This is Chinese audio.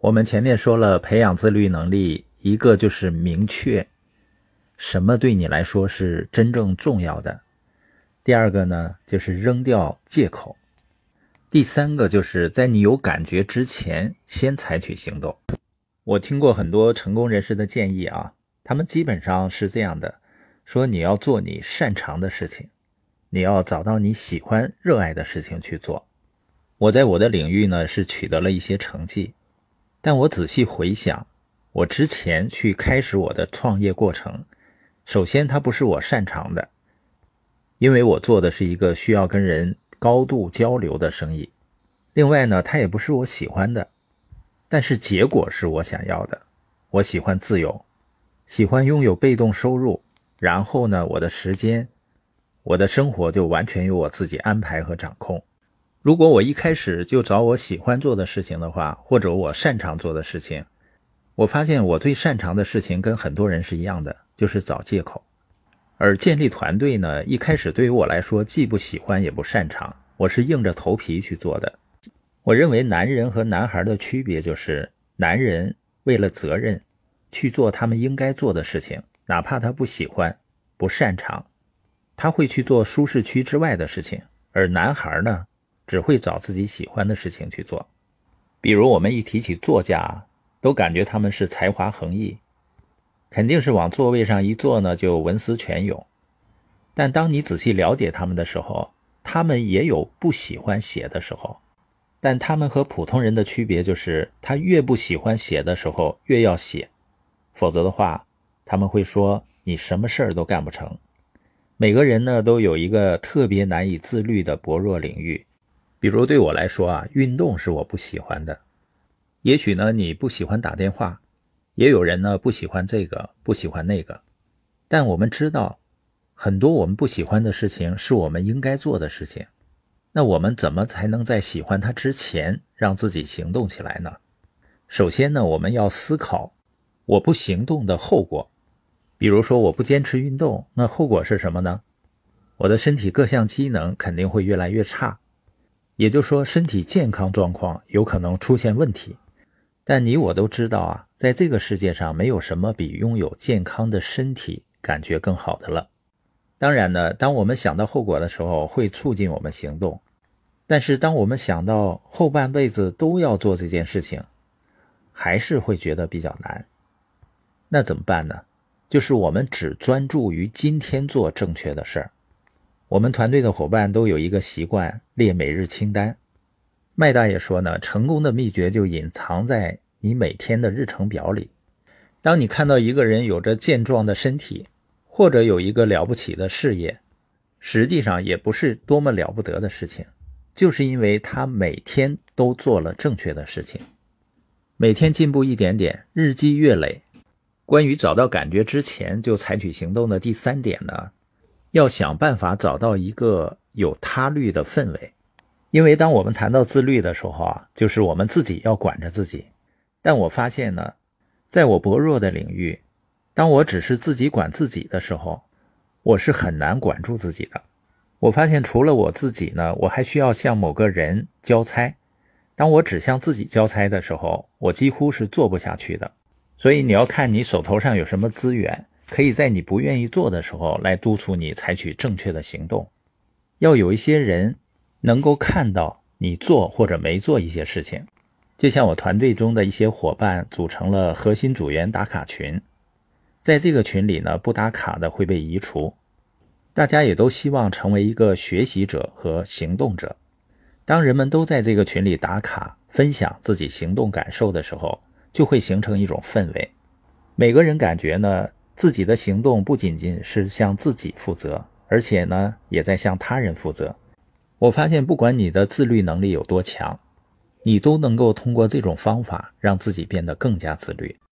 我们前面说了，培养自律能力，一个就是明确什么对你来说是真正重要的；第二个呢，就是扔掉借口；第三个就是在你有感觉之前先采取行动。我听过很多成功人士的建议啊，他们基本上是这样的：说你要做你擅长的事情，你要找到你喜欢、热爱的事情去做。我在我的领域呢是取得了一些成绩，但我仔细回想，我之前去开始我的创业过程，首先它不是我擅长的，因为我做的是一个需要跟人高度交流的生意。另外呢，它也不是我喜欢的，但是结果是我想要的。我喜欢自由，喜欢拥有被动收入，然后呢，我的时间，我的生活就完全由我自己安排和掌控。如果我一开始就找我喜欢做的事情的话，或者我擅长做的事情，我发现我最擅长的事情跟很多人是一样的，就是找借口。而建立团队呢，一开始对于我来说既不喜欢也不擅长，我是硬着头皮去做的。我认为男人和男孩的区别就是，男人为了责任去做他们应该做的事情，哪怕他不喜欢、不擅长，他会去做舒适区之外的事情。而男孩呢？只会找自己喜欢的事情去做，比如我们一提起作家，都感觉他们是才华横溢，肯定是往座位上一坐呢就文思泉涌。但当你仔细了解他们的时候，他们也有不喜欢写的时候。但他们和普通人的区别就是，他越不喜欢写的时候越要写，否则的话，他们会说你什么事儿都干不成。每个人呢都有一个特别难以自律的薄弱领域。比如对我来说啊，运动是我不喜欢的。也许呢，你不喜欢打电话，也有人呢不喜欢这个，不喜欢那个。但我们知道，很多我们不喜欢的事情是我们应该做的事情。那我们怎么才能在喜欢它之前让自己行动起来呢？首先呢，我们要思考我不行动的后果。比如说，我不坚持运动，那后果是什么呢？我的身体各项机能肯定会越来越差。也就是说，身体健康状况有可能出现问题，但你我都知道啊，在这个世界上没有什么比拥有健康的身体感觉更好的了。当然呢，当我们想到后果的时候，会促进我们行动；但是当我们想到后半辈子都要做这件事情，还是会觉得比较难。那怎么办呢？就是我们只专注于今天做正确的事儿。我们团队的伙伴都有一个习惯，列每日清单。麦大爷说呢，成功的秘诀就隐藏在你每天的日程表里。当你看到一个人有着健壮的身体，或者有一个了不起的事业，实际上也不是多么了不得的事情，就是因为他每天都做了正确的事情，每天进步一点点，日积月累。关于找到感觉之前就采取行动的第三点呢？要想办法找到一个有他律的氛围，因为当我们谈到自律的时候啊，就是我们自己要管着自己。但我发现呢，在我薄弱的领域，当我只是自己管自己的时候，我是很难管住自己的。我发现除了我自己呢，我还需要向某个人交差。当我只向自己交差的时候，我几乎是做不下去的。所以你要看你手头上有什么资源。可以在你不愿意做的时候来督促你采取正确的行动。要有一些人能够看到你做或者没做一些事情，就像我团队中的一些伙伴组成了核心组员打卡群，在这个群里呢，不打卡的会被移除。大家也都希望成为一个学习者和行动者。当人们都在这个群里打卡，分享自己行动感受的时候，就会形成一种氛围。每个人感觉呢？自己的行动不仅仅是向自己负责，而且呢，也在向他人负责。我发现，不管你的自律能力有多强，你都能够通过这种方法让自己变得更加自律。